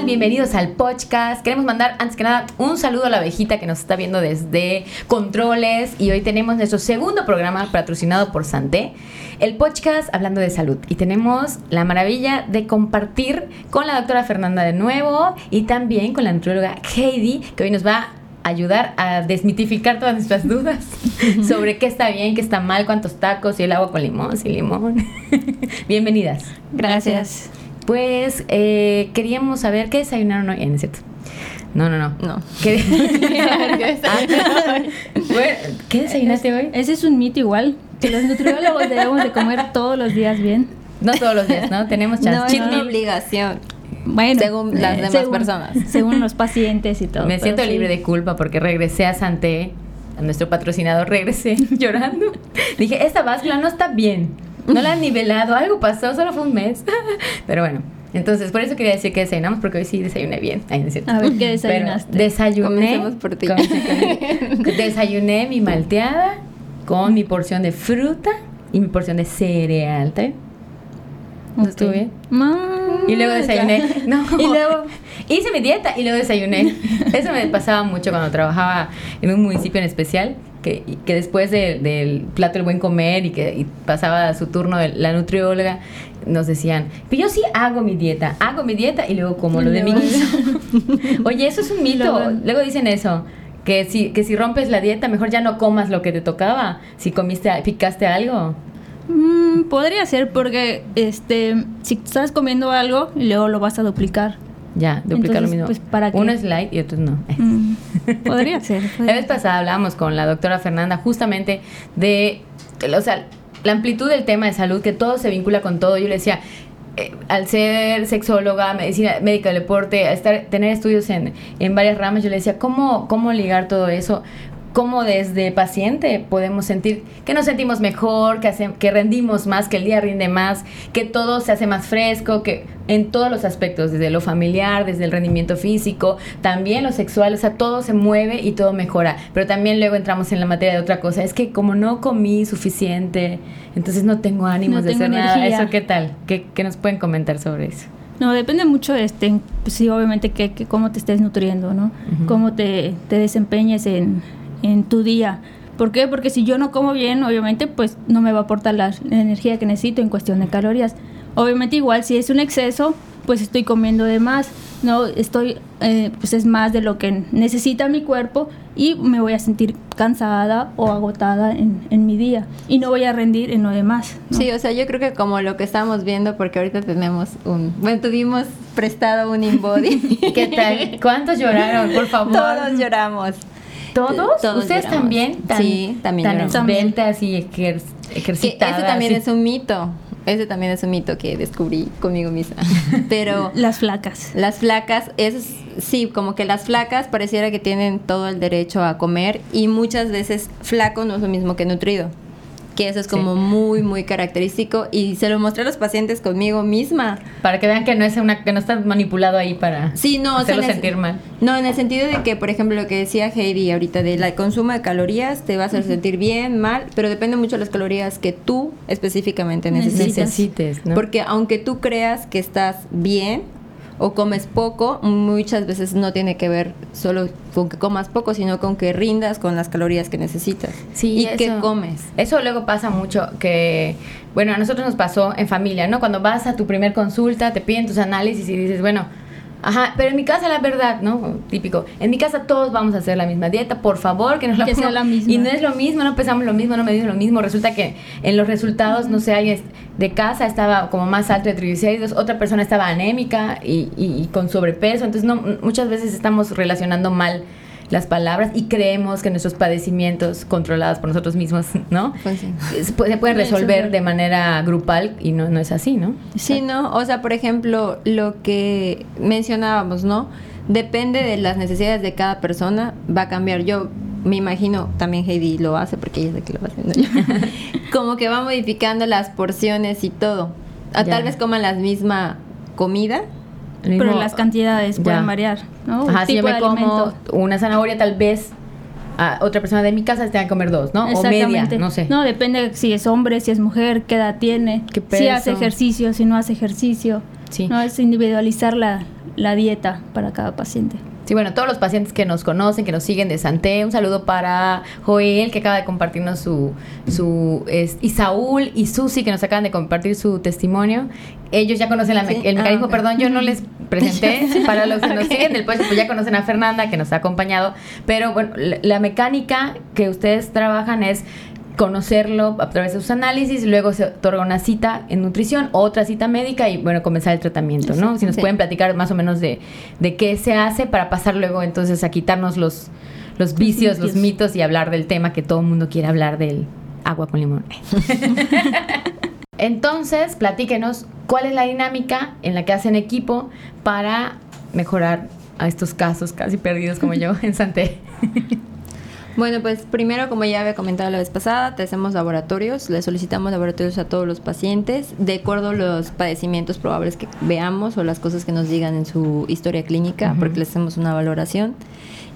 tal? Bienvenidos al podcast. Queremos mandar, antes que nada, un saludo a la abejita que nos está viendo desde Controles. Y hoy tenemos nuestro segundo programa patrocinado por Santé, el podcast hablando de salud. Y tenemos la maravilla de compartir con la doctora Fernanda de nuevo y también con la nutrióloga Heidi, que hoy nos va a ayudar a desmitificar todas nuestras dudas sobre qué está bien, qué está mal, cuántos tacos y el agua con limón, sin limón. Bienvenidas. Gracias. Pues eh, queríamos saber qué desayunaron hoy. ¿En cierto? No, no, no. No. ¿Qué, ¿qué desayunaste hoy? Ese es un mito igual, que los nutriólogos debemos de comer todos los días bien. No todos los días, ¿no? Tenemos chance. No, no, no. obligación. Bueno, Según las eh, demás según- personas. Según los pacientes y todo. Me siento sí. libre de culpa porque regresé a Santé, a nuestro patrocinador, regresé llorando. Dije, esta báscula no está bien. No la han nivelado, algo pasó, solo fue un mes. Pero bueno, entonces por eso quería decir que desayunamos porque hoy sí desayuné bien. Ay, no. A ver, ¿qué Pero desayunaste? desayuné. Comencemos por ti. Desayuné mi malteada con mi porción de fruta y mi porción de cereal. ¿No estuvo Ok. bien? Y luego desayuné. No. Y luego- hice mi dieta y luego desayuné. Eso me pasaba mucho cuando trabajaba en un municipio en especial. Que, que después de- del plato del buen comer y que y pasaba su turno la nutrióloga, nos decían, pero yo sí hago mi dieta, hago mi dieta y luego como lo de mi. Oye, eso es un mito. Luego- dicen eso. Que si, que si rompes la dieta, mejor ya no comas lo que te tocaba. Si comiste, picaste algo. Mm, podría ser porque este si estás comiendo algo luego lo vas a duplicar. Ya, duplicar lo Entonces, mismo. pues, ¿para? Uno es light y otro no. Mm, podría ser. La vez pasada hablábamos con la doctora Fernanda justamente de, o sea, la amplitud del tema de salud, que todo se vincula con todo. Yo le decía, eh, al ser sexóloga, medicina médica del deporte, a estar, tener estudios en, en varias ramas, yo le decía, ¿cómo, ¿cómo ligar todo eso? ¿Cómo desde paciente podemos sentir que nos sentimos mejor, que, hace- que rendimos más, que el día rinde más, que todo se hace más fresco, que en todos los aspectos, desde lo familiar, desde el rendimiento físico, también lo sexual, o sea, todo se mueve y todo mejora. Pero también luego entramos en la materia de otra cosa, es que como no comí suficiente, entonces no tengo ánimos No de tengo hacer nada. ¿Eso qué tal? ¿Qué, qué nos pueden comentar sobre eso? No, depende mucho, este, pues sí, obviamente, que, que cómo te estés nutriendo, ¿no? Ujú. Cómo te, te desempeñes en, en tu día. ¿Por qué? Porque si yo no como bien, obviamente, pues no me va a aportar la, la energía que necesito en cuestión de calorías. Obviamente, igual, si es un exceso, pues estoy comiendo de más, ¿no? Estoy, eh, pues es más de lo que necesita mi cuerpo y me voy a sentir cansada o agotada en, en mi día y no voy a rendir en lo demás. ¿no? Sí, o sea, yo creo que como lo que estamos viendo, porque ahorita tenemos un, bueno, tuvimos prestado un InBody. ¿Qué tal? ¿Cuántos lloraron? Por favor. Todos lloramos. ¿Todos? Todos ¿Ustedes lloramos. también? Tan, Sí, también Tan lloramos. esbeltas y ejer- Que ese también y- es un mito. Ese también es un mito que descubrí conmigo misma. Pero Las flacas. las flacas, es sí, como que las flacas pareciera que tienen todo el derecho a comer y muchas veces flaco no es lo mismo que nutrido. Que eso es como muy, muy característico y se lo mostré a los pacientes conmigo misma. Para que vean que no es una que no está manipulado ahí para Sí, no, o sea, hacerlo el- sentir mal. No, en el sentido de que, por ejemplo, lo que decía Heidi ahorita, de la consumo de calorías te va a hacer sentir bien, mal, pero depende mucho de las calorías que tú específicamente necesitas. Necesites, ¿no? Porque aunque tú creas que estás bien o comes poco, muchas veces no tiene que ver solo con que comas poco, sino con que rindas con las calorías que necesitas. Sí, y eso- que comes. Eso luego pasa mucho que, bueno, a nosotros nos pasó en familia, ¿no? Cuando vas a tu primer consulta, te piden tus análisis y dices, bueno, ajá, pero en mi casa la verdad, ¿no? Típico, en mi casa todos vamos a hacer la misma dieta, por favor, que nos la Que sea la misma. Y no es lo mismo, no pesamos lo mismo, no medimos lo mismo. Resulta que en los resultados, no sé, alguien de casa estaba como más alto de triglicéridos, otra persona estaba anémica y, y- y con sobrepeso. Entonces, no, muchas veces estamos relacionando mal las palabras y creemos que nuestros padecimientos controlados por nosotros mismos, ¿no? Pues sí. Se puede- se pueden resolver Resolver. de manera grupal y no, no es así, ¿no? Sí, ¿no? O sea, por ejemplo, lo que mencionábamos, ¿no? Depende de las necesidades de cada persona, va a cambiar. Yo me imagino, también Heidi lo hace porque ella es la que lo va haciendo yo. Como que va modificando las porciones y todo. Ya. tal vez coman la misma comida. Pero las cantidades Ya. pueden variar, ¿no? Ajá, si yo me como una zanahoria, tal vez a otra persona de mi casa tenga que comer dos, ¿no? O media, no sé. No, depende si es hombre, si es mujer, qué edad tiene, Qué si hace ejercicio, si no hace ejercicio. Sí. No es individualizar la, la dieta para cada paciente. Sí, bueno, todos los pacientes que nos conocen, que nos siguen de Santé, un saludo para Joel, que acaba de compartirnos su, su y Saúl y Susi, que nos acaban de compartir su testimonio. Ellos ya conocen el mecanismo, ah, perdón, yo no les presenté, para los que nos siguen del pues ya conocen a Fernanda, que nos ha acompañado, pero bueno, la mecánica que ustedes trabajan es conocerlo a través de sus análisis, luego se otorga una cita en nutrición, otra cita médica y bueno, comenzar el tratamiento, ¿no? Si nos pueden platicar más o menos de, de qué se hace para pasar luego entonces a quitarnos los, los vicios, los mitos y hablar del tema que todo el mundo quiere hablar del agua con limón. entonces, platíquenos cuál es la dinámica en la que hacen equipo para mejorar a estos casos casi perdidos como yo en Santé. Bueno, pues primero, como ya había comentado la vez pasada, te hacemos laboratorios, le solicitamos laboratorios a todos los pacientes, de acuerdo a los padecimientos probables que veamos o las cosas que nos digan en su historia clínica, porque le hacemos una valoración.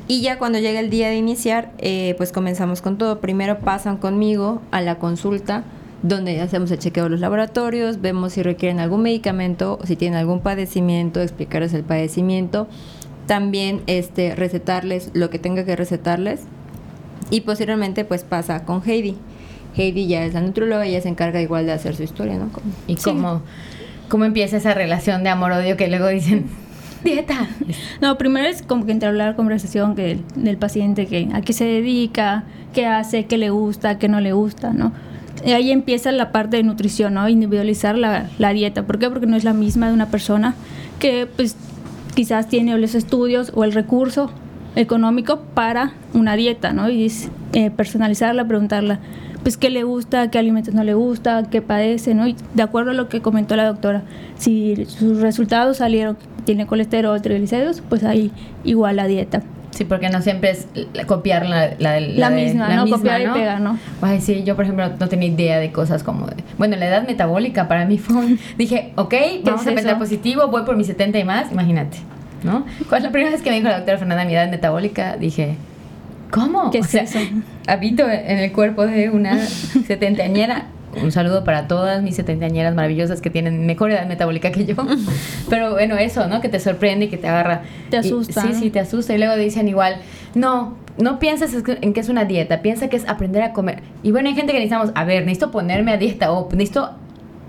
Y ya cuando llega el día de iniciar, eh, pues comenzamos con todo. Primero pasan conmigo a la consulta, donde hacemos el chequeo de los laboratorios, vemos si requieren algún medicamento, si tienen algún padecimiento, explicarles el padecimiento, también este, recetarles lo que tenga que recetarles y posteriormente pues pasa con Heidi. Heidi ya es la nutrióloga, ella se encarga igual de hacer su historia, ¿no? ¿Y cómo, cómo empieza esa relación de amor-odio que luego dicen, dieta? No, primero es como que entablar la conversación que, del paciente, que a qué se dedica, qué hace, qué le gusta, qué no le gusta, ¿no? Y ahí empieza la parte de nutrición, ¿no? Individualizar la, la dieta. ¿Por qué? Porque no es la misma de una persona que pues quizás tiene los estudios o el recurso económico para una dieta, ¿no? Y eh, personalizarla, preguntarla, pues qué le gusta, qué alimentos no le gusta, qué padece, ¿no? Y de acuerdo a lo que comentó la doctora, si sus resultados salieron, tiene colesterol, triglicéridos, pues ahí igual la dieta. Sí, porque no siempre es copiar la, la, la, misma, ¿no? copiar y pegar, ¿no? Ay, sí, yo por ejemplo no tenía idea de cosas como... bueno, la edad metabólica para mí fue... dije, ok, vamos a pensar positivo, voy por mis 70 y más, imagínate. ¿No? Cuando la primera vez que me dijo la doctora Fernanda mi edad metabólica, dije, ¿cómo? ¿Qué es eso? Habito en el cuerpo de una setentañera. Un saludo para todas mis setentañeras maravillosas que tienen mejor edad metabólica que yo. Pero bueno, eso, ¿no? Que te sorprende y que te agarra. Te asusta. sí, sí, te asusta. Y luego dicen igual, no, no pienses en que es una dieta, piensa que es aprender a comer. Y bueno, hay gente que necesitamos, a ver, necesito ponerme a dieta o necesito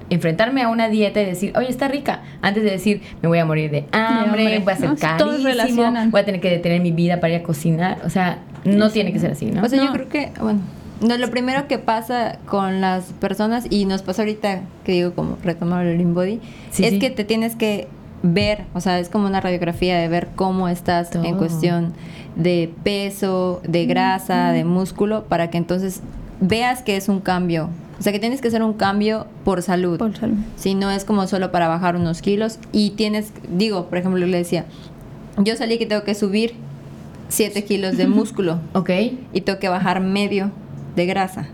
enfrentarme a una dieta y decir, oye, está rica, antes de decir, me voy a morir de hambre, voy a ser carísimo, voy a tener que detener mi vida para ir a cocinar. O sea, no tiene que ser así, ¿no? O sea, yo creo que, bueno, no, lo primero que pasa con las personas, y nos pasa ahorita, que digo como retomar el body, es que te tienes que ver, o sea, es como una radiografía de ver cómo estás en cuestión de peso, de grasa, de músculo, para que entonces veas que es un cambio o sea que tienes que hacer un cambio por salud. Por salud. Si no es como solo para bajar unos kilos. Y tienes, digo, por ejemplo, le decía, yo salí que tengo que subir 7 kilos de músculo. ok. Y tengo que bajar medio de grasa.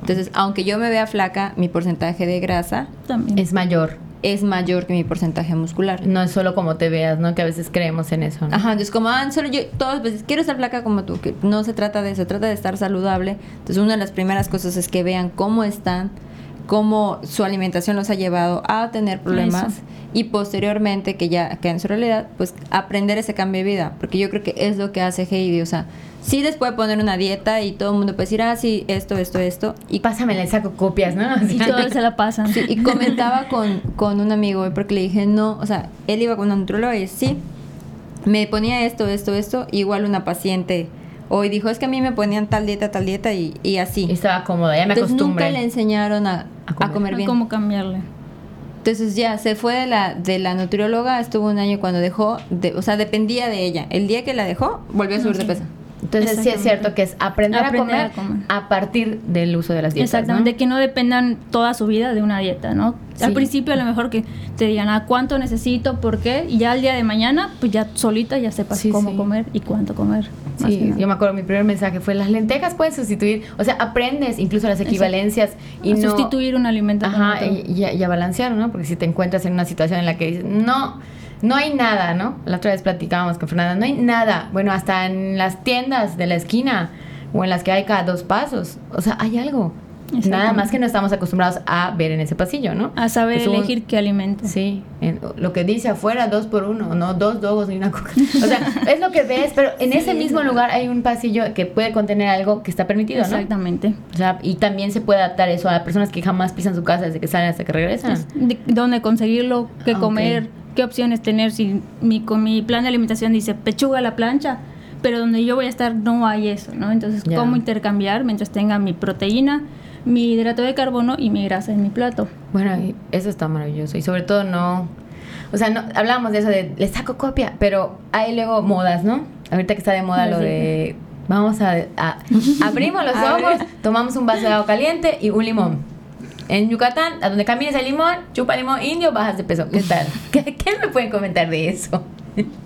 Entonces, aunque yo me vea flaca, mi porcentaje de grasa También. es mayor es mayor que mi porcentaje muscular. No es solo como te veas, ¿no? Que a veces creemos en eso. ¿no? Ajá, entonces como, ah, solo yo, todas veces quiero estar flaca como tú, que no se trata de eso, se trata de estar saludable. Entonces una de las primeras cosas es que vean cómo están, cómo su alimentación los ha llevado a tener problemas y posteriormente que ya que en su realidad, pues aprender ese cambio de vida, porque yo creo que es lo que hace Heidi, o sea, sí después de poner una dieta y todo el mundo puede decir, ah, sí, esto, esto, esto. Y pásame le saco copias, ¿no? y todo se la pasan. y comentaba con, con un amigo, porque le dije, no, o sea, él iba con una nutróloga y sí, me ponía esto, esto, esto, igual una paciente hoy dijo, es que a mí me ponían tal dieta, tal dieta y, y así. Y estaba cómoda, ya me Entonces, acostumbré. nunca le enseñaron a, a comer, bien. cómo cambiarle. Entonces ya se fue de la, de la nutrióloga, estuvo un año cuando dejó, de, o sea, dependía de ella. El día que la dejó, volvió a subir de peso. Entonces sí es cierto que es aprender, a, comer a, partir del uso de las dietas. Exactamente, que no dependan toda su vida de una dieta, ¿no? Al principio a lo mejor que te digan, ¿a cuánto necesito? ¿Por qué? Y ya al día de mañana, pues ya solita ya sepas cómo comer y cuánto comer. Sí, yo me acuerdo, mi primer mensaje fue, las lentejas pueden sustituir, o sea, aprendes incluso las equivalencias y no... Sustituir un alimento. Ajá, y, y, a balancear, ¿no? Porque si te encuentras en una situación en la que dices, no no hay nada, ¿no? La otra vez platicábamos con Fernanda, no hay nada. Bueno, hasta en las tiendas de la esquina o en las que hay cada dos pasos. O sea, hay algo. Nada más que no estamos acostumbrados a ver en ese pasillo, ¿no? A saber Es un- elegir qué alimento. Sí, en- lo que dice afuera, dos por uno, no dos dogos ni una coca. O sea, es lo que ves, pero en ese mismo lugar hay un pasillo que puede contener algo que está permitido, ¿no? Exactamente. O sea, y también se puede adaptar eso a personas que jamás pisan su casa desde que salen hasta que regresan. De- dónde conseguirlo, qué comer. Qué opciones tener. Si mi, con mi plan de alimentación dice pechuga a la plancha, pero donde yo voy a estar no hay eso, ¿no? Entonces, Ya. ¿cómo intercambiar mientras tenga mi proteína, mi hidrato de carbono y mi grasa en mi plato? Bueno, eso está maravilloso. Y sobre todo no. O sea, no, hablamos de eso de le saco copia, pero hay luego modas, ¿no? Ahorita que está de moda lo Sí. de vamos a, a- abrimos los ojos, tomamos un vaso de agua caliente y un limón. En Yucatán, a donde camines el limón, chupa limón indio, bajas de peso. ¿Qué tal? ¿Qué, qué me pueden comentar de eso?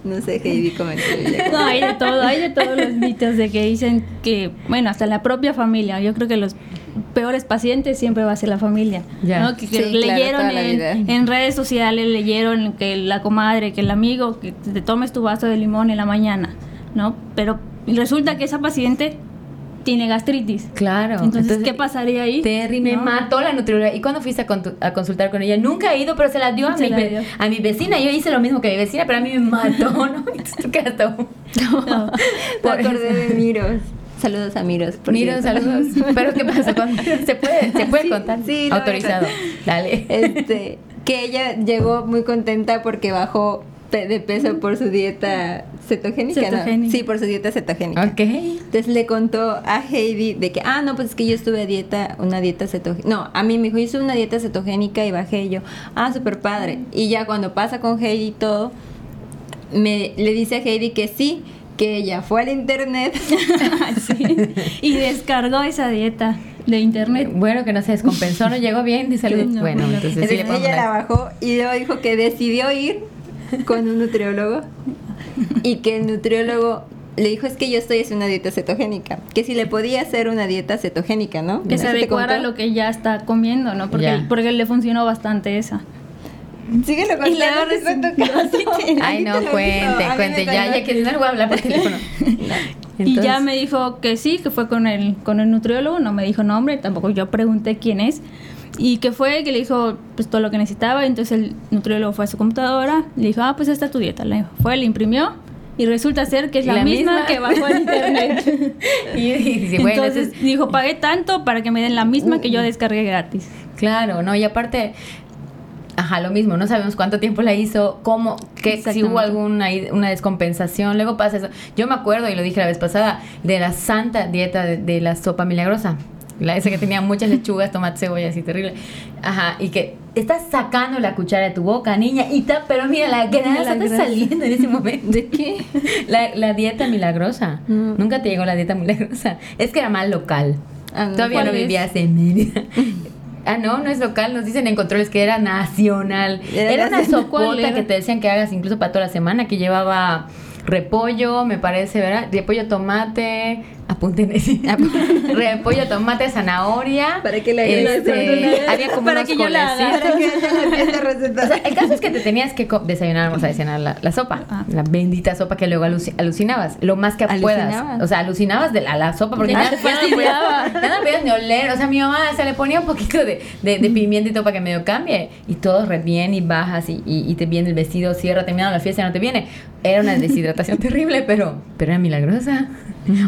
No sé, Heidi comentó. No, hay de todo, hay de todos los mitos de que dicen que, bueno, hasta la propia familia, yo creo que los peores pacientes siempre va a ser la familia, Ya. ¿no? Que, que Sí, claro, leyeron vida. en, en redes sociales, leyeron que la comadre, que el amigo, que te tomes tu vaso de limón en la mañana, ¿no? Pero resulta que esa paciente tiene gastritis. Claro. Entonces, ¿qué pasaría ahí? Terry, me ¿No? mató la nutrióloga. ¿Y cuándo fuiste a, a consultar con ella? Nunca he ido, pero se la dio a, Se mi, dio. a mi vecina. Yo hice lo mismo que mi vecina, pero a mí me mató, ¿no? Entonces todo- No. Me acordé de Miros. Saludos a Miros. cierto. saludos. ¿Pero qué pasa con Se puede, se puede Sí, contar. sí, Autorizado. Dale. Este, que ella llegó muy contenta porque bajó de peso por su dieta cetogénica, ¿no? Cetogénica. Sí, por su dieta cetogénica. Ok. Entonces le contó a Heidi de que, ah, no, pues es que yo estuve a dieta, una dieta cetogénica. No, a mí me dijo, hice una dieta cetogénica y bajé Y yo. Ah, súper padre. Y ya cuando pasa con Heidi y todo, me, le dice a Heidi que sí, que ella fue al internet. Sí. Y descargó esa dieta de internet. Bueno, que no se descompensó, no llegó bien de salud. No, bueno, no. entonces sí Entonces ella la bajó y luego dijo que decidió ir con un nutriólogo y que el nutriólogo le dijo es que yo estoy haciendo una dieta cetogénica, que si le podía hacer una dieta cetogénica, ¿no? Que se ¿Eso te adecuara a lo que ya está comiendo, ¿no? Porque, Ya. porque le funcionó bastante esa. Síguelo Y contando tu caso. Ay, no, cuente, cuente. Ya, ya que si no le voy a hablar por teléfono. y ya me dijo que sí, que fue con el, con el nutriólogo, no me dijo nombre, tampoco yo pregunté quién es. Y que fue, que le dijo pues todo lo que necesitaba, entonces el nutriólogo fue a su computadora, le dijo, ah, pues esta es tu dieta. Le fue, le imprimió y resulta ser que es la, La misma, misma. que bajó en internet. Y, y dice, bueno, entonces entonces, dijo, pagué tanto para que me den la misma que yo descargué gratis. Claro, no, y aparte, ajá, lo mismo, no sabemos cuánto tiempo la hizo, cómo, que si hubo alguna una descompensación, luego pasa eso. Yo me acuerdo, y lo dije la vez pasada, de la santa dieta de, de la sopa milagrosa. La esa que tenía muchas lechugas, tomate, cebolla, así terrible. Ajá, y que estás sacando la cuchara de tu boca, niña, y ta, pero mira, la grasa está saliendo en ese momento. ¿De qué? La, la dieta milagrosa. No. Nunca te llegó la dieta milagrosa. Es que era más local. Ah, Todavía no vivías en Mérida. Ah, no, no es local. Nos dicen en controles que era nacional. Era Era, una nacional. ¿Cuál sopota que te decían que hagas incluso para toda la semana, que llevaba repollo, me parece, ¿verdad? Repollo, tomate, apunten ese. repollo, tomate, zanahoria. Para que la este, había como Para unos que yo la colecitos. Para que esa receta. O sea, el caso es que te tenías que desayunar, vamos a desayunar la, la sopa, Ah. la bendita sopa que luego aluci- alucinabas, lo más que puedas. ¿Alucinabas? O sea, alucinabas de la, la sopa porque no fastidiaba. podías- ni oler. O sea, mi mamá se le ponía un poquito de, de, de pimienta y todo para que medio cambie. Y todo re bien y bajas y, y, y te viene el vestido, cierra, terminando la fiesta y no te viene. Era una deshidratación terrible, pero, pero era milagrosa.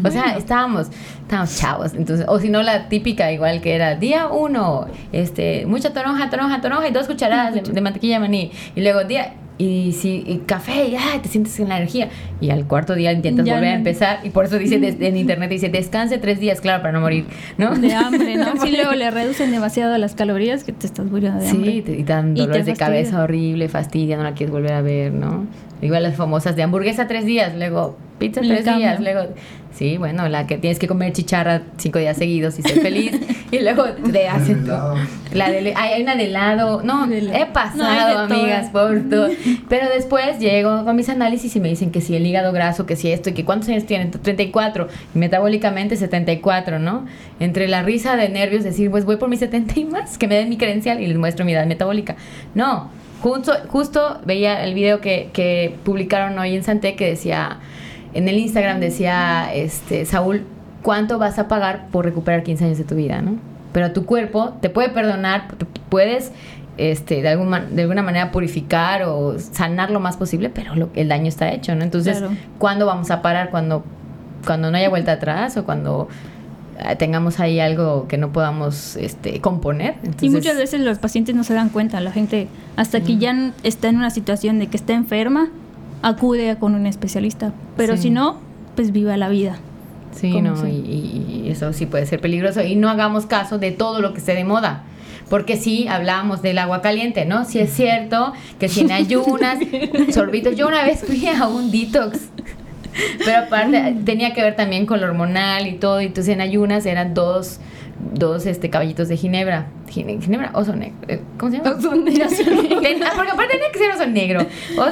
O sea, estábamos, estábamos chavos. Entonces, o si no, la típica igual que era día uno, este, mucha toronja, toronja, toronja y dos cucharadas de, de mantequilla de maní. Y luego día, y si y café, y ay, te sientes en la energía. Y al cuarto día intentas Ya volver a empezar. Y por eso dice des- en internet, dice, descanse tres días, claro, para no morir, ¿no? De hambre, ¿no? Sí, luego le reducen demasiado las calorías que te estás muriendo de hambre. Sí, te, y dan dolores de fastidia. cabeza horrible, fastidia, no la quieres volver a ver, ¿no? Igual las famosas de hamburguesa tres días, luego pizza Le tres días, luego... Sí, bueno, la que tienes que comer chicharra cinco días seguidos y ser feliz. y luego te hacen... helado. La de, hay una de helado. No, De helado. he No, pasado, hay de amigas, por todo. Pero después llego con mis análisis y me dicen que si el hígado graso, que si esto, y que cuántos años tienen, 34. Y metabólicamente 74, ¿no? Entre la risa de nervios, decir, pues voy por mis 70 y más, que me den mi credencial y les muestro mi edad metabólica. No, justo, justo veía el video que, que publicaron hoy en Santé que decía, en el Instagram decía, este, Saúl, ¿cuánto vas a pagar por recuperar 15 años de tu vida, no? pero tu cuerpo te puede perdonar, te puedes este, de, alguna, de alguna manera purificar o sanar lo más posible, pero lo, el daño está hecho, ¿no? Entonces, Claro. ¿cuándo vamos a parar? Cuando, cuando no haya vuelta atrás o cuando tengamos ahí algo que no podamos este, componer. Y muchas veces los pacientes no se dan cuenta, la gente hasta que ya está en una situación de que está enferma, acude con un especialista, pero Sí. si no, pues viva la vida. Sí, ¿Cómo no, y eso sí puede ser peligroso. Y no hagamos caso de todo lo que esté de moda. Porque sí, hablábamos del agua caliente, ¿no? Sí es cierto que si en ayunas, sorbitos. Yo una vez fui a un detox. Pero aparte, tenía que ver también con lo hormonal y todo. Y entonces en ayunas eran dos, dos este, caballitos de ginebra. Gine- Ginebra, oso negro. eh, ¿Cómo se llama? Oso negro. Ten- ah, porque aparte tenía que ser oso negro.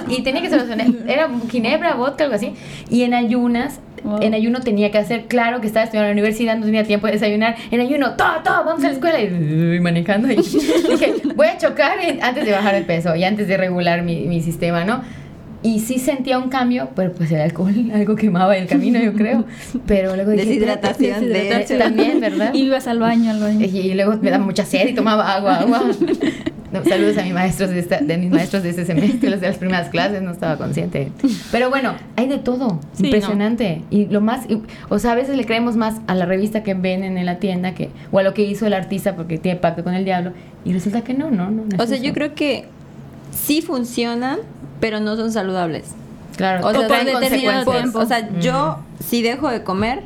Y tenía que ser oso negro. Era ginebra, vodka, algo así. Y en ayunas, Wow. en ayuno tenía que hacer, claro que estaba estudiando en la universidad, no tenía tiempo de desayunar. En ayuno, todo, todo, vamos a la escuela. Y, manejando. Y dije, voy a chocar antes de bajar el peso y antes de regular mi, mi sistema, ¿no? Y sí sentía un cambio, pero pues el alcohol algo quemaba el camino, yo creo. Pero luego dije, Deshidratación, "Espérate, de- también, ¿verdad? Ibas al baño, al baño. Y, y luego me daba mucha sed y tomaba agua, agua. No, saludos a mis maestros de, esta- de mis maestros de este semestre, los de las primeras clases, no estaba consciente. Pero bueno, hay de todo, Sí, impresionante. Y lo más, y- o sea, a veces le creemos más a la revista que ven en la tienda que, o a lo que hizo el artista porque tiene pacto con el diablo. Y resulta que no, no, no. no O sea, eso. yo creo que sí funcionan, pero no son saludables. Claro, O sea, por determinado tiempo. O sea, Mm. yo si dejo de comer,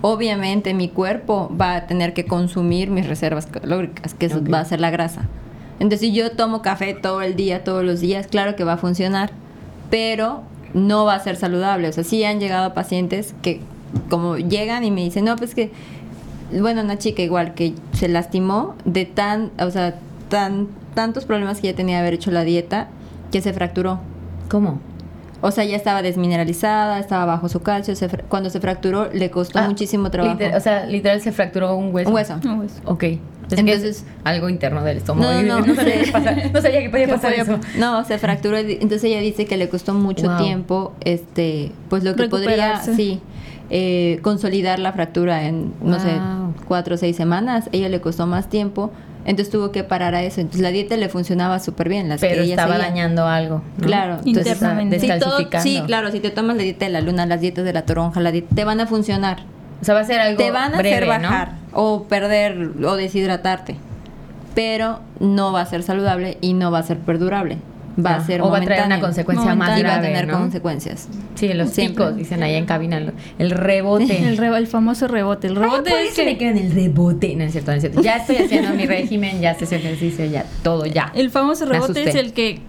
obviamente mi cuerpo va a tener que consumir mis reservas calóricas, que eso va a ser la grasa. Entonces, si yo tomo café todo el día, todos los días, claro que va a funcionar, pero no va a ser saludable. O sea, sí han llegado pacientes que como llegan y me dicen, no, pues que, bueno, una chica igual que se lastimó de tan, o sea, tan, tantos problemas que ya tenía de haber hecho la dieta, que se fracturó. ¿Cómo? O sea, ya estaba desmineralizada, estaba bajo su calcio. se fra- cuando se fracturó, le costó Ah, muchísimo trabajo. liter- o sea, literal se fracturó un hueso. Un hueso. No, pues. Ok. Entonces, Entonces- es algo interno del estómago. No, no, no, sabía, sí. que pasar- no sabía que podía pasar eso. No, se fracturó. Entonces ella dice que le costó mucho Wow. tiempo, este, pues lo que podría, sí, eh, consolidar la fractura en, no sé, cuatro o seis semanas. Ella le costó más tiempo, entonces tuvo que parar a eso. Entonces la dieta le funcionaba súper bien. Las Pero que ella estaba seguía. dañando algo. ¿no? Claro, entonces Internamente. Sí, todo- descalcificando. sí, claro, si te tomas la dieta de la luna, las dietas de la toronja, la dieta, te van a funcionar. O sea, va a ser algo te van a breve, hacer ¿no? bajar o perder o deshidratarte, pero no va a ser saludable y no va a ser perdurable. Va a ser o va a traer una consecuencia más y va a grave, tener ¿no? consecuencias. Sí, los Siempre. picos, dicen allá en cabina, el rebote. El, re- el famoso rebote. El rebote Ay, es que me que quedan el rebote. No es cierto, no es cierto. Ya estoy haciendo mi régimen, ya estoy haciendo ejercicio, ya todo, ya. el famoso rebote es el que,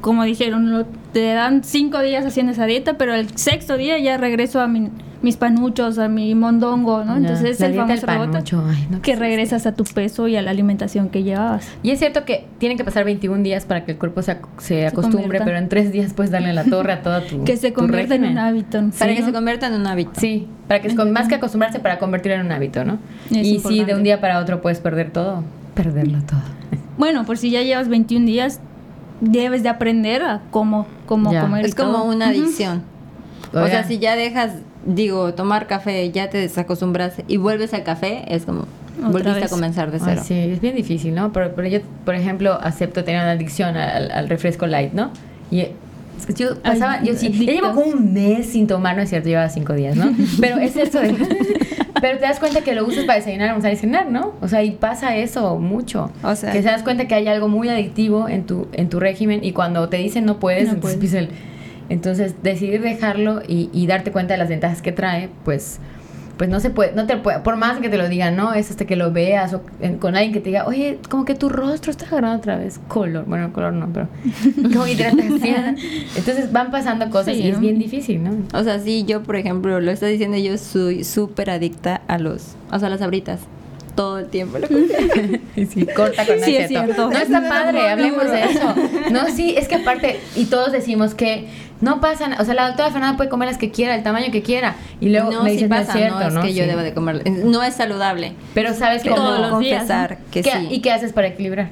como dijeron, lo- te dan cinco días haciendo esa dieta, pero el sexto día ya regreso a mi- mis panuchos, a mi mondongo, ¿no? Ya, Entonces es el famoso rebote panucho, ay, no que regresas a tu peso y a la alimentación que llevabas. Y es cierto que tienen que pasar 21 días para que el cuerpo se, ac- se acostumbre, convierta. pero en tres días puedes darle la torre a toda tu Que se convierta en un hábito. Para ¿sí, que no? se convierta en un hábito. Sí, para que es con- más que acostumbrarse para convertirlo en un hábito, ¿no? Es y si de importante. un día para otro puedes perder todo, perderlo todo. Bueno, por si ya llevas 21 días, debes de aprender a cómo, cómo Ya. comer. y Es como todo. una adicción. O Oigan. sea, si ya dejas, digo, tomar café, ya te desacostumbras y vuelves al café, es como Otra volviste a vez. comenzar de Ay, cero. sí, es bien difícil, ¿no? Pero, pero yo, por ejemplo, acepto tener una adicción al, al refresco light, ¿no? Y es que yo pasaba, Ay, yo sí, ya llevo como un mes sin tomar, no es cierto, llevaba cinco días, ¿no? Pero es eso de... Pero te das cuenta que lo usas para desayunar, almorzar y cenar, ¿no? O sea, y pasa eso mucho. O sea- que te das cuenta que hay algo muy adictivo en tu, en tu régimen y cuando te dicen no puedes, No entonces puedes. Entonces, decidir dejarlo y, y darte cuenta de las ventajas que trae, pues pues no se puede, no te puede, por más que te lo digan, no, es hasta que lo veas o en- con alguien que te diga, oye, como que tu rostro está agarrando otra vez color, bueno, color no, pero como hidratación. Entonces van pasando cosas Sí, y es bien difícil, ¿no? O sea, sí, yo, por ejemplo, lo está diciendo, yo soy súper adicta a los, o sea, a las abritas. Todo el tiempo. lo que- Sí, corta con no Sí, es cierto. No está padre, hablemos de eso. No, sí, es que aparte, y todos decimos que no pasan, o sea, la doctora Fernanda puede comer las que quiera, el tamaño que quiera, y luego no, me sí dicen, no es pasa, cierto, no es ¿no? que yo Sí. deba de comer. No es saludable. Pero sabes cómo... Todos los días, confesar que ¿Qué- sí. ¿Y qué haces para equilibrar?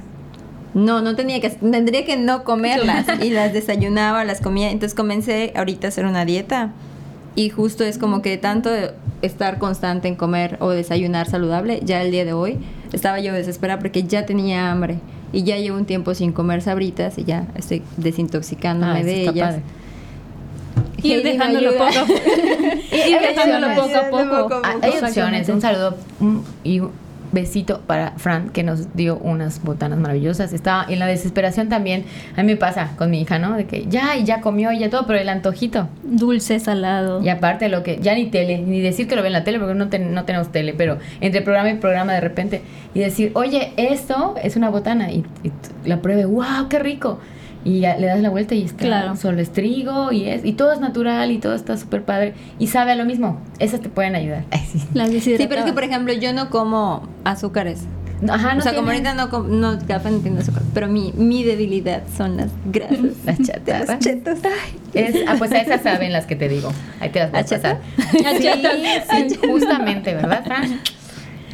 No, no tenía que, tendría que no comerlas y las desayunaba, las comía. Entonces comencé ahorita a hacer una dieta y justo es como que tanto estar constante en comer o desayunar saludable, ya el día de hoy estaba yo desesperada porque ya tenía hambre y ya llevo un tiempo sin comer sabritas y ya estoy desintoxicándome Ah, de ellas. padre. Ir dejándolo ayuda. poco a poco. Ir dejándolo poco a poco. Ah, Hay opciones. Un saludo y besito para Fran que nos dio unas botanas maravillosas. Estaba en la desesperación también. A mí me pasa con mi hija, ¿no? De que ya y ya comió y ya todo, pero el antojito. Dulce, salado. Y aparte lo que ya ni tele, ni decir que lo ve en la tele porque no, ten- no tenemos tele, pero entre programa y programa de repente y decir, oye, esto es una botana y, y la pruebe, wow, qué rico. Y ya le das la vuelta y está Claro. solo es trigo y, es, y todo es natural y todo está súper padre y sabe a lo mismo. Esas te pueden ayudar. Ay, sí. Las Sí, pero es que por ejemplo yo no como azúcares. Ajá, no o sea, como ahorita no, com- no café no tiene azúcar, pero mi, mi debilidad son las grasas. Las de chatarras. los chetos. Ay. Es, ah, pues a esas saben las que te digo. Ahí te las voy a ¿Acheta? pasar. Sí, ¿Acheta? sí, justamente, ¿verdad, Fran?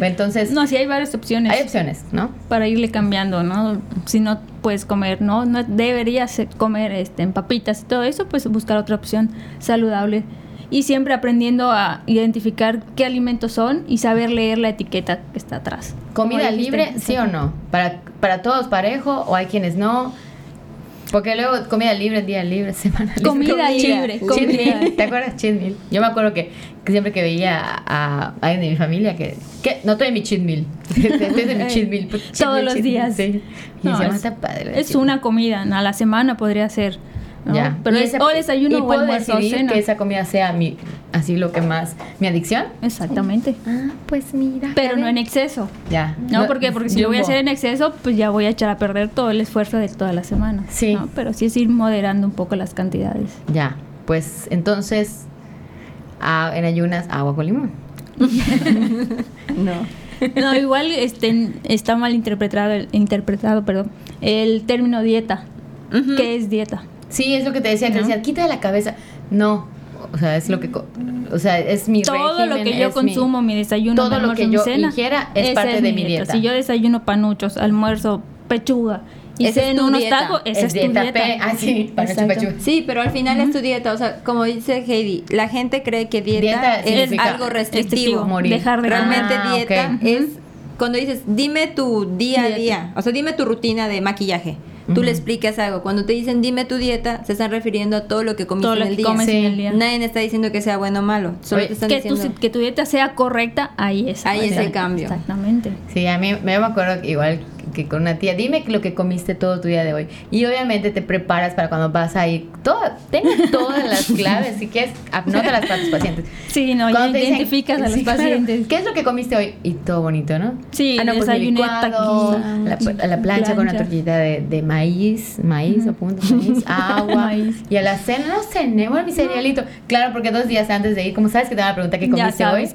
Entonces, No, sí hay varias opciones. hay opciones, ¿no? para irle cambiando, ¿no? Si no puedes comer, no, no deberías comer este, en papitas y todo eso, pues buscar otra opción saludable. Y siempre aprendiendo a identificar qué alimentos son y saber leer la etiqueta que está atrás. ¿Comida libre, sí o no? ¿Para, ¿Para todos parejo o hay quienes no? Porque luego comida libre, día libre, semana libre. Comida libre, comida. ¿Te acuerdas? Cheat meal. Yo me acuerdo que, que siempre que veía a, a alguien de mi familia que, que no estoy en mi cheat meal. Estoy en mi cheat meal. cheat Todos meal, los cheat meal, días. Sí. Y No, decía, es- padre. de Es cheat meal". una comida, a la semana podría ser. ¿No? Ya. Pero Y es o desayuno y o puedo almuerzo decidir cena. que esa comida sea mi, así lo que más, mi adicción. Exactamente. Ah, pues mira. Pero no en exceso. Ya. No, ¿por qué? Porque si lo voy a hacer en exceso, pues ya voy a echar a perder todo el esfuerzo de toda la semana. Sí. ¿no? Pero sí es ir moderando un poco las cantidades. Ya, pues entonces ah, en ayunas agua con limón. No. No, igual este, está mal interpretado, el- interpretado perdón, el término dieta. ¿Qué es dieta? Sí, es lo que te decía, que ¿No? decía, quita de la cabeza. No, o sea, es lo que, co- o sea, es mi Todo lo que yo mi- consumo, mi, desayuno, todo mi lo que mi yo cena, ingiera es parte de mi dieta. Si yo desayuno panuchos, almuerzo, pechuga y Esa es ceno tu unos dieta. tacos, esa es, es tu dieta dieta. P. Ah, sí, panucho, pachuga. Sí, pero al final es tu dieta. O sea, como dice Heidi, la gente cree que dieta, Dieta es algo restrictivo, morir. Dejar de Realmente Ah, dieta ok. es cuando dices, dime tu día a Dieta. día. O sea, dime tu rutina de maquillaje. Tú le explicas algo. Cuando te dicen, dime tu dieta, se están refiriendo a todo lo que comiste Todo lo en el que día. comes Sí. en el día. Nadie está diciendo que sea bueno o malo. Solo Oye, te están Que tu, diciendo. que tu dieta sea correcta, ahí es. Ahí es el cambio. Exactamente. Sí, a mí me acuerdo que igual que con una tía, dime lo que comiste todo tu día de hoy. Y obviamente te preparas para cuando vas a ir. Todo, ten todas las claves, si quieres, anótalas para tus pacientes. Sí, no, ya Cuando te dicen- identificas a los Sí, claro, pacientes. ¿Qué es lo que comiste hoy? Y todo bonito, ¿no? Sí, ah, no, pues licuado, la, a la plancha, con una plancha. tortillita de, de maíz, maíz o punto, maíz, agua. Maíz. Y a la cena, no cené, bueno, mi cerealito. Claro, porque dos días antes de ir, como sabes que te van a preguntar qué comiste hoy,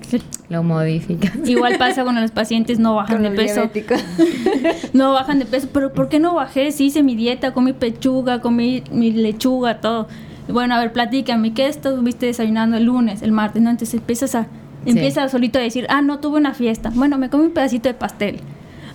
lo modificas. Igual pasa con los pacientes, no bajan de peso. No bajan de peso, pero ¿por qué no bajé? Si hice mi dieta, comí pechuga, comí mi lechuga, todo. Bueno, a ver, platícame, ¿qué estuviste desayunando el lunes, el martes? No, entonces empiezas a, empiezas solito a decir, ah, no, tuve una fiesta. Bueno, me comí un pedacito de pastel.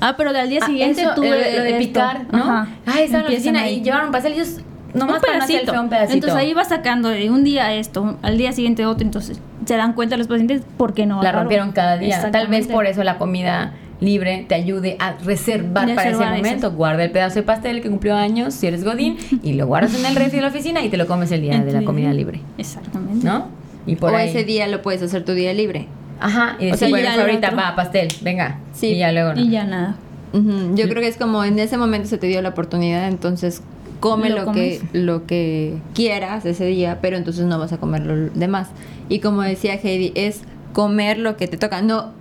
Ah, pero al día Ah, siguiente eso, tuve lo, de- lo de esto. picar, ¿no? Ajá. Ay, estaba en la oficina ahí. y llevaron pastel y ellos nomás un para no pedacito. un pedacito. Entonces ahí va sacando de un día esto, al día siguiente otro, entonces se dan cuenta los pacientes por qué no la rompieron cada día. Tal vez por eso la comida libre te ayude a reservar para ese momento. Guarda el pedazo de pastel que cumplió años, si eres godín, y lo guardas en el refri de la oficina y te lo comes el día de la comida libre, Exactamente. ¿no? Y por o ahí. ese día lo puedes hacer tu día libre. Ajá, y O decir, sea, bueno, ahorita otro. va, pastel, venga. Sí. Y ya luego no. Y ya nada. Yo creo que es como en ese momento se te dio la oportunidad, entonces come Lo lo, que lo que quieras ese día, pero entonces no vas a comer lo demás. Y como decía Heidi, es comer lo que te toca, no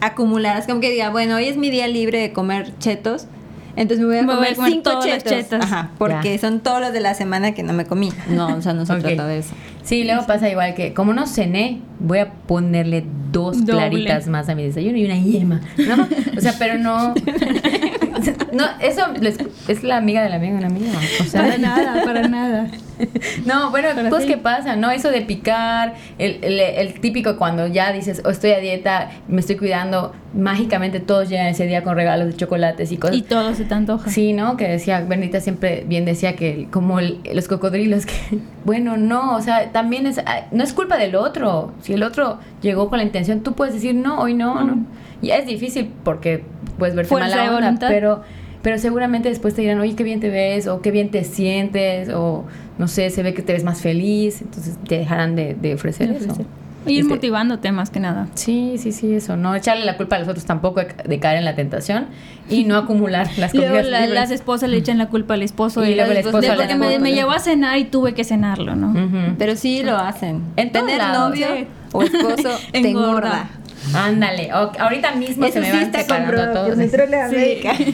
acumular, es como que diga, bueno, hoy es mi día libre de comer chetos, entonces me voy a Me voy a comer comer cinco todos los chetos. chetos. Ajá, porque Ya. son todos los de la semana que no me comí. No, o sea, no se Ok. trata de eso. Sí, luego pasa igual que, como no cené, voy a ponerle dos Doble. claritas más a mi desayuno y una yema, ¿no? O sea, pero no. No, eso les- es la amiga de la amiga de una amiga. O sea, Para nada, para nada. No, bueno, Pero pues sí. qué pasa, ¿no? Eso de picar, el, el- el típico cuando ya dices, oh, estoy a dieta, me estoy cuidando, mágicamente todos llegan ese día con regalos de chocolates y cosas. Y todo se te antoja. Sí, ¿no? Que decía, Bernita siempre bien decía que como el- los cocodrilos, que bueno, no, o sea, también es, ah, no es culpa del otro. Si el otro llegó con la intención, tú puedes decir, no, hoy no, no. Mm. Y es difícil porque puedes verte Fuerza mala de onda, voluntad. pero, pero seguramente después te dirán, oye, qué bien te ves, o qué bien te sientes, o no sé, se ve que te ves más feliz, entonces te dejarán de, de ofrecer De eso. ofrecer. Ir Este, motivándote más que nada. Sí, sí, sí, eso. No echarle la culpa a los otros tampoco de, de caer en la tentación y no acumular las Luego comidas la- libres. las esposas le echan la culpa al esposo Y de, luego el de esposo a la porque me, me llevó a cenar y tuve que cenarlo, ¿no? Pero sí lo hacen. En Tener lados. novio Sí. o esposo te Engorda. engorda. Ándale, o- ahorita mismo se me van separando todos. Sí.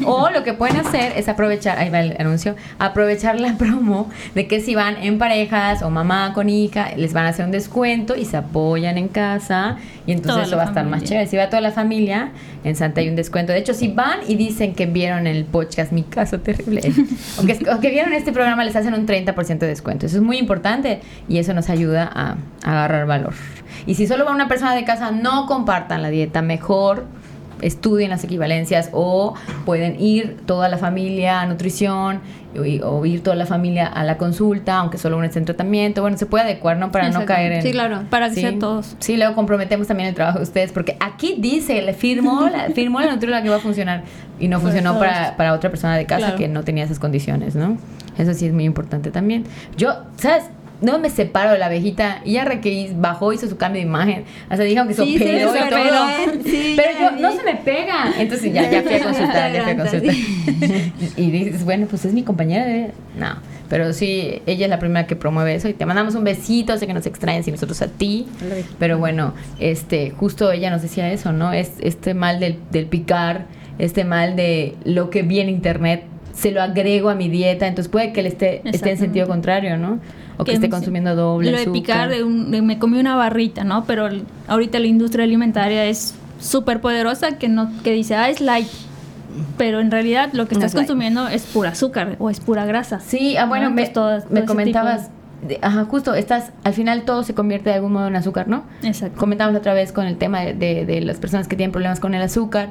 O lo que pueden hacer es aprovechar, ahí va el anuncio, aprovechar la promo de que si van en parejas o mamá con hija, les van a hacer un descuento y se apoyan en casa y entonces Toda eso va a estar más chévere. Si va toda la familia, en Santa hay un descuento. De hecho, si van y dicen que vieron el podcast, mi caso terrible, o, vieron este programa, les hacen un 30% de descuento. Eso es muy importante y eso nos ayuda a, a agarrar valor. Y si solo va una persona de casa, no compartan la dieta, mejor estudien las equivalencias o pueden ir toda la familia a nutrición o ir toda la familia a la consulta, aunque solo uno esté en tratamiento. Bueno, se puede adecuar, ¿no? Para no caer en... Sí, claro. Para que Sí. sea todos. Sí, luego comprometemos también el trabajo de ustedes, porque aquí dice, le firmó la, firmó la nutrióloga que va a funcionar y no Para funcionó para, para otra persona de casa Claro. que no tenía esas condiciones, ¿no? Eso sí es muy importante también. Yo, ¿sabes? No me separo de la abejita y ya requerí, bajó, hizo su cambio de imagen. Hasta dijeron que se Sí, y todo. Pero yo, vi. no se me pega. Entonces ya, ya fui a consultar, ya fui a consultar. y dices, bueno, pues es mi compañera de... No, pero sí, ella es la primera que promueve eso y te mandamos un besito, sé que nos extrañas y nosotros a ti. Pero bueno, este, justo ella nos decía eso, ¿no? Es este mal del, del picar, este mal de lo que vi en internet, se lo agrego a mi dieta, entonces puede que él esté, esté en sentido contrario, ¿no? O que, Que esté consumiendo doble. Lo de azúcar. picar, de un- de me comí una barrita, ¿no? Pero el- ahorita la industria alimentaria es súper poderosa que no que dice, ah, es light. Pero en realidad lo que estás es light. consumiendo es pura azúcar o es pura grasa. Sí, ah, bueno, ¿no? me, todo comentabas, ajá, justo, estás, al final todo se convierte de algún modo en azúcar, ¿no? Exacto. Comentamos otra vez con el tema de, de- de las personas que tienen problemas con el azúcar,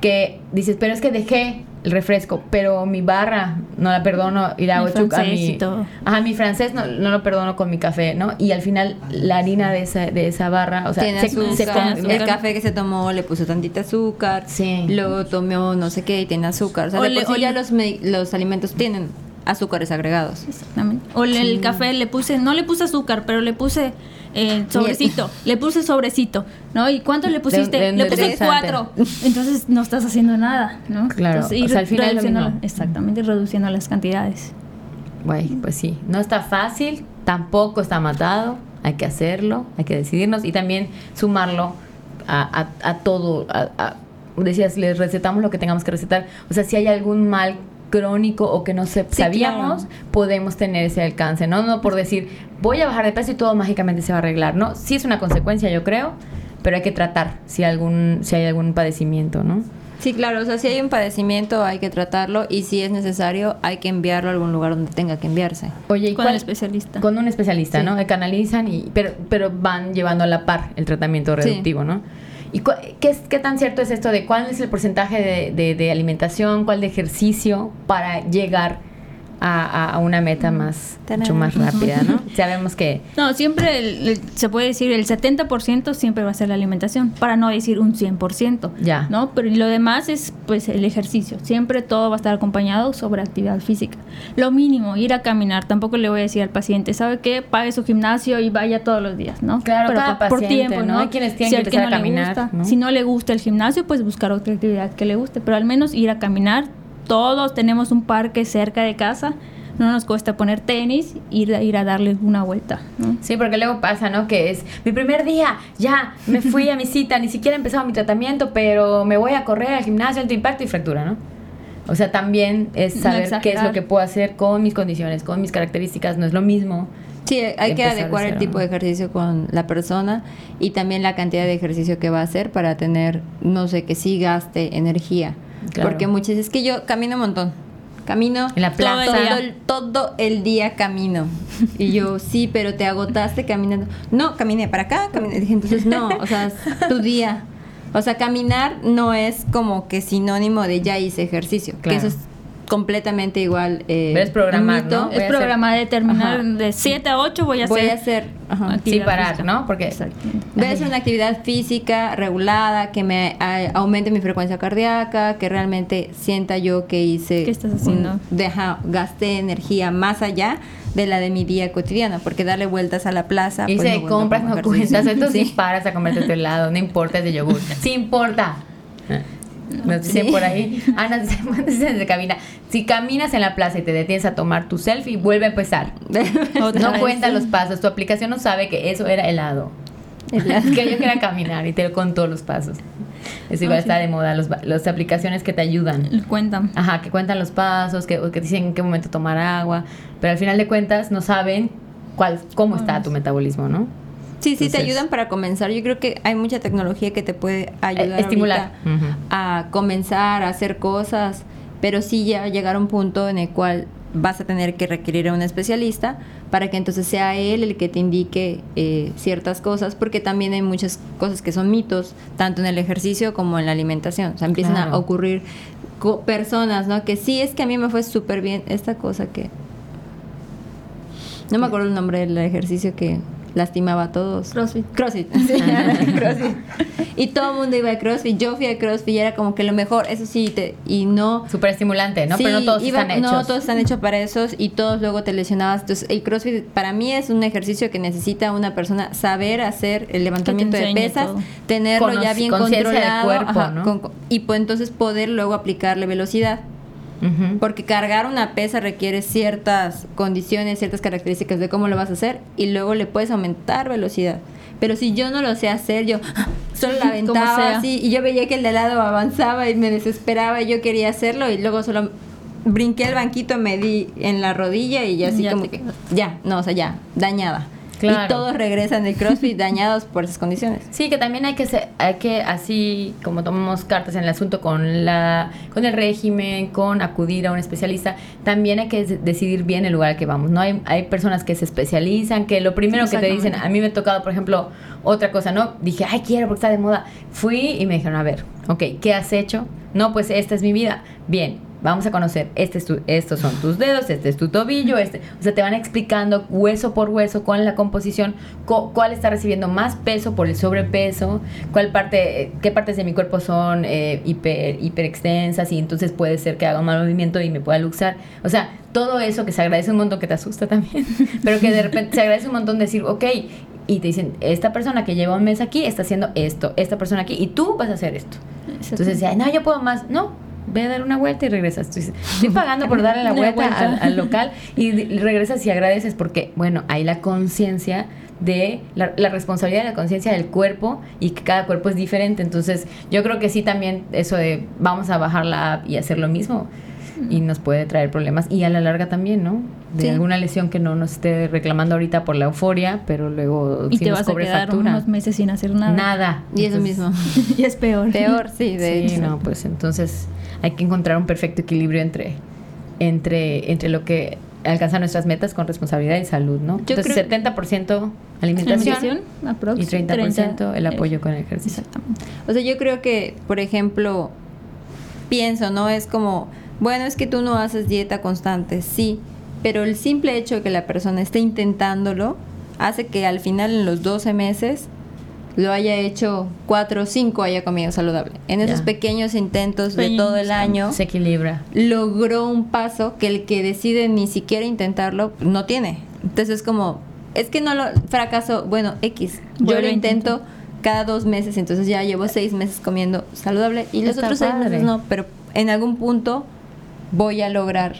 que dices, pero es que dejé el refresco, pero mi barra no la perdono y la hago chuc- a francés mi, ajá, mi francés no, no lo perdono con mi café, ¿no? Y al final la harina de esa, de esa barra, o sea, Tiene se, azúcar, se con- el café que se tomó le puso tantita azúcar, Sí. luego tomó no sé qué y tiene azúcar. O sea, O de le- por sí o ya los, los alimentos tienen azúcares agregados. Exactamente. O le- el café le puse, no le puse azúcar, pero le puse eh, sobrecito, le puse sobrecito, ¿no? ¿Y cuánto le pusiste? de le puse cuatro. Entonces no estás haciendo nada, ¿no? Claro, Entonces, o sea, al final es lo reduciendo- mismo. Exactamente, reduciendo las cantidades. Güey, pues sí, no está fácil, tampoco está matado, hay que hacerlo, hay que decidirnos y también sumarlo a, a- a todo. a- a- decías, les recetamos lo que tengamos que recetar. O sea, si hay algún mal crónico o que no se, Sí, sabíamos, claro. podemos tener ese alcance, ¿no? No por decir, voy a bajar de peso y todo mágicamente se va a arreglar, ¿no? Sí es una consecuencia, yo creo, pero hay que tratar si, algún, si hay algún padecimiento, ¿no? Sí, claro, o sea, si hay un padecimiento hay que tratarlo y si es necesario hay que enviarlo a algún lugar donde tenga que enviarse. Oye, ¿y Con cuál- el especialista. Con un especialista, Sí. ¿no? Que canalizan, y, pero, pero van llevando a la par el tratamiento Sí. reductivo, ¿no? ¿Y qué, tan cierto es esto de cuál es el porcentaje de alimentación, cuál de ejercicio para llegar a, una meta más, mucho más rápida, ¿no? Sabemos que... No, siempre el- el- se puede decir el 70% siempre va a ser la alimentación, para no decir un 100%. Ya. ¿no? Pero lo demás es pues el ejercicio. Siempre todo va a estar acompañado sobre actividad física. Lo mínimo, ir a caminar. Tampoco le voy a decir al paciente, ¿sabe qué? Pague su gimnasio y vaya todos los días, ¿no? Claro, Pero cada por, por paciente, tiempo, ¿no? ¿no? Hay quienes tienen Si que a no le caminar, gusta- ¿no? Si no le gusta el gimnasio, pues buscar otra actividad que le guste. Pero al menos ir a caminar. Todos tenemos un parque cerca de casa. No nos cuesta poner tenis, ir, a- ir a darle una vuelta, ¿no? Sí, porque luego pasa, ¿no? Que es mi primer día, ya, me fui a mi cita, ni siquiera he empezado mi tratamiento, pero me voy a correr al gimnasio, alto impacto y fractura, ¿no? O sea, también es No saber qué es lo que puedo hacer con mis condiciones, con mis características, no es lo mismo. Sí, hay que adecuar el tipo ¿no? de ejercicio con la persona y también la cantidad de ejercicio que va a hacer para tener, no sé, que sí gaste energía. Claro. Porque muchas veces es que yo camino un montón. Camino En la todo plaza. el, todo el día camino. Y yo, sí, pero te agotaste caminando. No, caminé para acá, caminé. Dije, entonces no, o sea, es tu día. O sea, caminar no es como que sinónimo de ya hice ejercicio. Claro. Que eso es completamente igual. Eh, es programar. ¿no? Voy Es a hacer- programa de terminar Ajá. de 7 a 8 voy a Voy hacer. a hacer. Sin parar, física. ¿no? Porque. Voy a hacer una actividad física regulada que me a- aumente mi frecuencia cardíaca, que realmente sienta yo que hice. ¿Qué estás haciendo? un- deja, gasté energía más allá de la de mi día cotidiano, porque darle vueltas a la plaza. Irse pues, de no compras no cuentas, entonces Sí. sí paras a comerte tu helado, no importa es de yogur. Sí importa. Nos dicen Sí. por ahí, Ana dice desde cabina, si caminas en la plaza y te detienes a tomar tu selfie, vuelve a empezar. Otra no cuenta los pasos, tu aplicación no sabe que eso era helado. Helado. que yo quería caminar y te contó los pasos. Eso igual Ah, sí. está de moda, los, las aplicaciones que te ayudan. Cuentan. Ajá, que cuentan los pasos, que, que dicen en qué momento tomar agua, pero al final de cuentas no saben cuál, cómo está tu metabolismo, ¿no? Sí, sí, te ayudan para comenzar. Yo creo que hay mucha tecnología que te puede ayudar Eh, estimular. Ujú. a comenzar a hacer cosas, pero sí ya llegar a un punto en el cual vas a tener que requerir a un especialista para que entonces sea él el que te indique eh, ciertas cosas, porque también hay muchas cosas que son mitos, tanto en el ejercicio como en la alimentación. O sea, empiezan a ocurrir co- personas, ¿no? Que sí, es que a mí me fue súper bien esta cosa que... No me acuerdo el nombre del ejercicio que lastimaba a todos. CrossFit. CrossFit. Sí, CrossFit. Y todo el mundo iba a CrossFit. Yo fui a CrossFit y era como que lo mejor, eso sí, te, y no. Súper estimulante, ¿no? Sí, Pero no todos iba- están No, hechos. todos están hechos para esos y todos luego te lesionabas. Entonces, el CrossFit para mí es un ejercicio que necesita una persona saber hacer el levantamiento de pesas, todo. tenerlo Conoc- ya bien conciencia del controlado cuerpo, ajá, ¿no? con- y pues entonces poder luego aplicarle velocidad. Porque cargar una pesa requiere ciertas condiciones, ciertas características de cómo lo vas a hacer y luego le puedes aumentar velocidad. Pero si yo no lo sé hacer, yo solo la aventaba así y yo veía que el de al lado avanzaba y me desesperaba y yo quería hacerlo y luego solo brinqué el banquito, me di en la rodilla y ya así Ya como te que quedaste. ya, no, o sea, ya, dañada. Claro. Y todos regresan del CrossFit dañados por esas condiciones. Sí, que también hay que ser- hay que así como tomamos cartas en el asunto con la con el régimen, con acudir a un especialista, también hay que decidir bien el lugar al que vamos. No hay hay personas que se especializan, que lo primero que te dicen, a mí me ha tocado, por ejemplo, otra cosa, ¿no? Dije, "Ay, quiero porque está de moda." Fui y me dijeron, "A ver, ok, ¿qué has hecho?" No, pues esta es mi vida. Bien, vamos a conocer, este es tu- estos son tus dedos, este es tu tobillo, este, o sea, te van explicando hueso por hueso cuál es la composición, co- cuál está recibiendo más peso por el sobrepeso, cuál parte, qué partes de mi cuerpo son eh, hiper, hiperextensas y entonces puede ser que haga un mal movimiento y me pueda luxar. O sea, todo eso que se agradece un montón, que te asusta también, pero que de repente se agradece un montón decir, ok, y te dicen, esta persona que lleva un mes aquí está haciendo esto, esta persona aquí, y tú vas a hacer esto. Entonces decía, no, yo puedo más. No, ve a dar una vuelta y regresas. Tú dices, estoy pagando por darle la vuelta, vuelta. Al, al local y regresas y agradeces porque, bueno, hay la conciencia de la, la responsabilidad de la conciencia del cuerpo y que cada cuerpo es diferente. Entonces, yo creo que sí también eso de vamos a bajar la app y hacer lo mismo y nos puede traer problemas y a la larga también, ¿no? De Sí. alguna lesión que no nos esté reclamando ahorita por la euforia, pero luego Y sí te nos vas a cobre quedar factura. unos meses sin hacer nada. Nada. Y eso Entonces, mismo. y es peor. Peor, sí, de sí, hecho. no, pues entonces hay que encontrar un perfecto equilibrio entre, entre, entre lo que alcanza nuestras metas con responsabilidad y salud, ¿no? Yo entonces creo- 70% alimentación, Alimentación, aprox, y 30% 30, el apoyo con el ejercicio. Exactamente. O sea, yo creo que, por ejemplo, pienso, ¿no? Es como, bueno, es que tú no haces dieta constante, sí, pero el simple hecho de que la persona esté intentándolo hace que al final, en los 12 meses, lo haya hecho 4 o 5 haya comido saludable. En esos pequeños intentos de todo el año, Se equilibra. logró un paso que el que decide ni siquiera intentarlo no tiene. Entonces es como, es que no lo fracaso, bueno, X. Yo lo intento cada dos meses, entonces ya llevo seis meses comiendo saludable y los Está otros seis meses no, pero en algún punto voy a lograr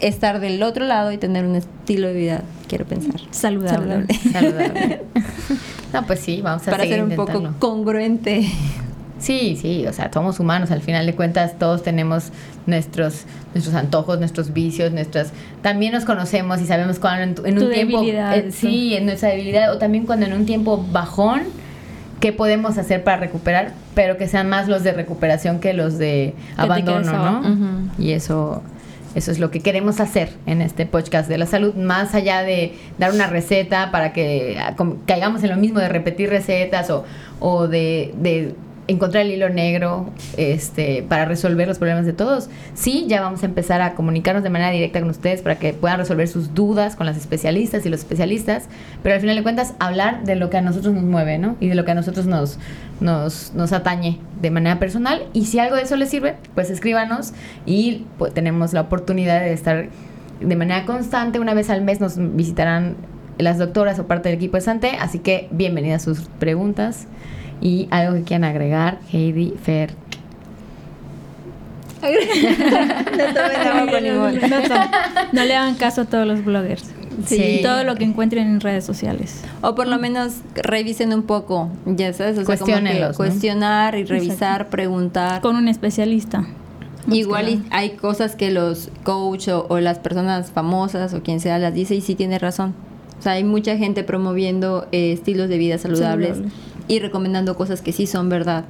estar del otro lado y tener un estilo de vida, quiero pensar. Saludable. Saludable. no, pues sí, vamos a Para ser un poco congruente. Sí, sí, o sea, somos humanos, al final de cuentas todos tenemos nuestros nuestros antojos, nuestros vicios, nuestras también nos conocemos y sabemos cuando en, tu- en Tu un tiempo debilidad, eh, sí, en nuestra debilidad o también cuando en un tiempo bajón qué podemos hacer para recuperar, pero que sean más los de recuperación que los de abandono, ¿no? Y eso eso es lo que queremos hacer en este podcast de la salud, más allá de dar una receta para que ah, caigamos en lo mismo de repetir recetas o, o de, de encontrar el hilo negro este, para resolver los problemas de todos. Sí, ya vamos a empezar a comunicarnos de manera directa con ustedes para que puedan resolver sus dudas con las especialistas y los especialistas, pero al final de cuentas hablar de lo que a nosotros nos mueve, ¿no? Y de lo que a nosotros nos, nos, nos atañe de manera personal. Y si algo de eso les sirve, pues escríbanos y pues, tenemos la oportunidad de estar de manera constante. Una vez al mes nos visitarán las doctoras o parte del equipo de Sante, así que bienvenidas sus preguntas. Y algo que quieran agregar, Heidi, Fer. no, le hagan caso a todos los bloggers. Sí. Todo lo que encuentren en redes sociales. O por lo menos revisen un poco, ya sabes, o cuestionar y revisar, preguntar. Con un especialista. Igual hay cosas que los coach o, las personas famosas o quien sea las dice y sí tiene razón. O sea, hay mucha gente promoviendo eh, estilos de vida saludables y recomendando cosas que sí son verdad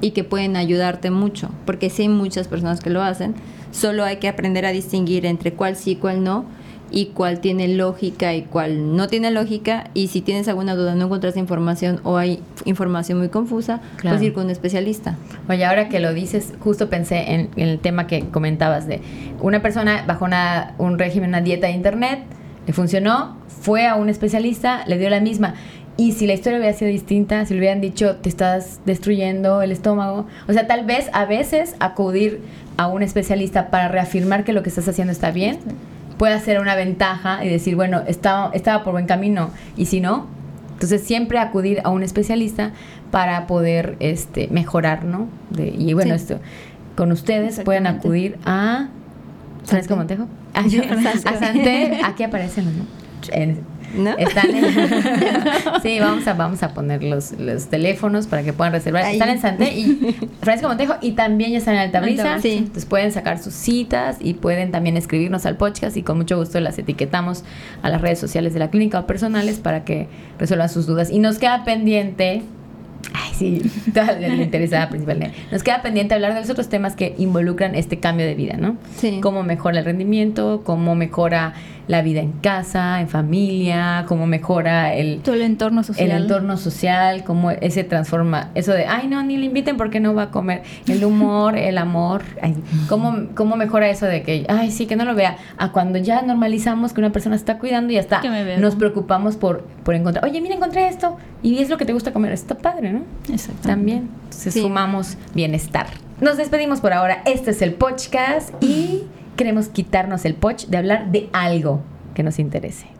y que pueden ayudarte mucho, porque sí hay muchas personas que lo hacen, solo hay que aprender a distinguir entre cuál sí, cuál no, y cuál tiene lógica y cuál no tiene lógica, y si tienes alguna duda, no encuentras información o hay información muy confusa, puedes ir con un especialista. Oye, ahora que lo dices, justo pensé en, el tema que comentabas de una persona bajo una, un régimen, una dieta de internet, le funcionó, fue a un especialista, le dio la misma y si la historia hubiera sido distinta, si le hubieran dicho, te estás destruyendo el estómago, o sea, tal vez a veces acudir a un especialista para reafirmar que lo que estás haciendo está bien, puede ser una ventaja y decir, bueno, estaba, estaba por buen camino, y si no, entonces siempre acudir a un especialista para poder este, mejorar, ¿no? y bueno, esto, con ustedes pueden acudir a... ¿Sabes cómo te A, a Santé, aquí aparecen, ¿no? ¿No? Están sí, vamos a, vamos a poner los, los teléfonos para que puedan reservar. Están en Santé y Francisco Montejo y también ya están en Altabrisa. Sí. Entonces pueden sacar sus citas y pueden también escribirnos al podcast y con mucho gusto las etiquetamos a las redes sociales de la clínica o personales para que resuelvan sus dudas. Y nos queda pendiente Ay, sí, le interesa principalmente. Nos queda pendiente hablar de los otros temas que involucran este cambio de vida, ¿no? Sí. Cómo mejora el rendimiento, cómo mejora la vida en casa, en familia, cómo mejora el... Todo el entorno social. El entorno social, cómo ese transforma, eso de, ay, no, ni le inviten porque no va a comer. El humor, el amor, ay, cómo, cómo mejora eso de que, ay, sí, que no lo vea. A cuando ya normalizamos que una persona está cuidando y ya está, nos preocupamos por, por encontrar, oye, mira, encontré esto y es lo que te gusta comer. Está padre, ¿no? Exacto. También. se sumamos bienestar. Nos despedimos por ahora. Este es el podcast y queremos quitarnos el poch de hablar de algo que nos interese.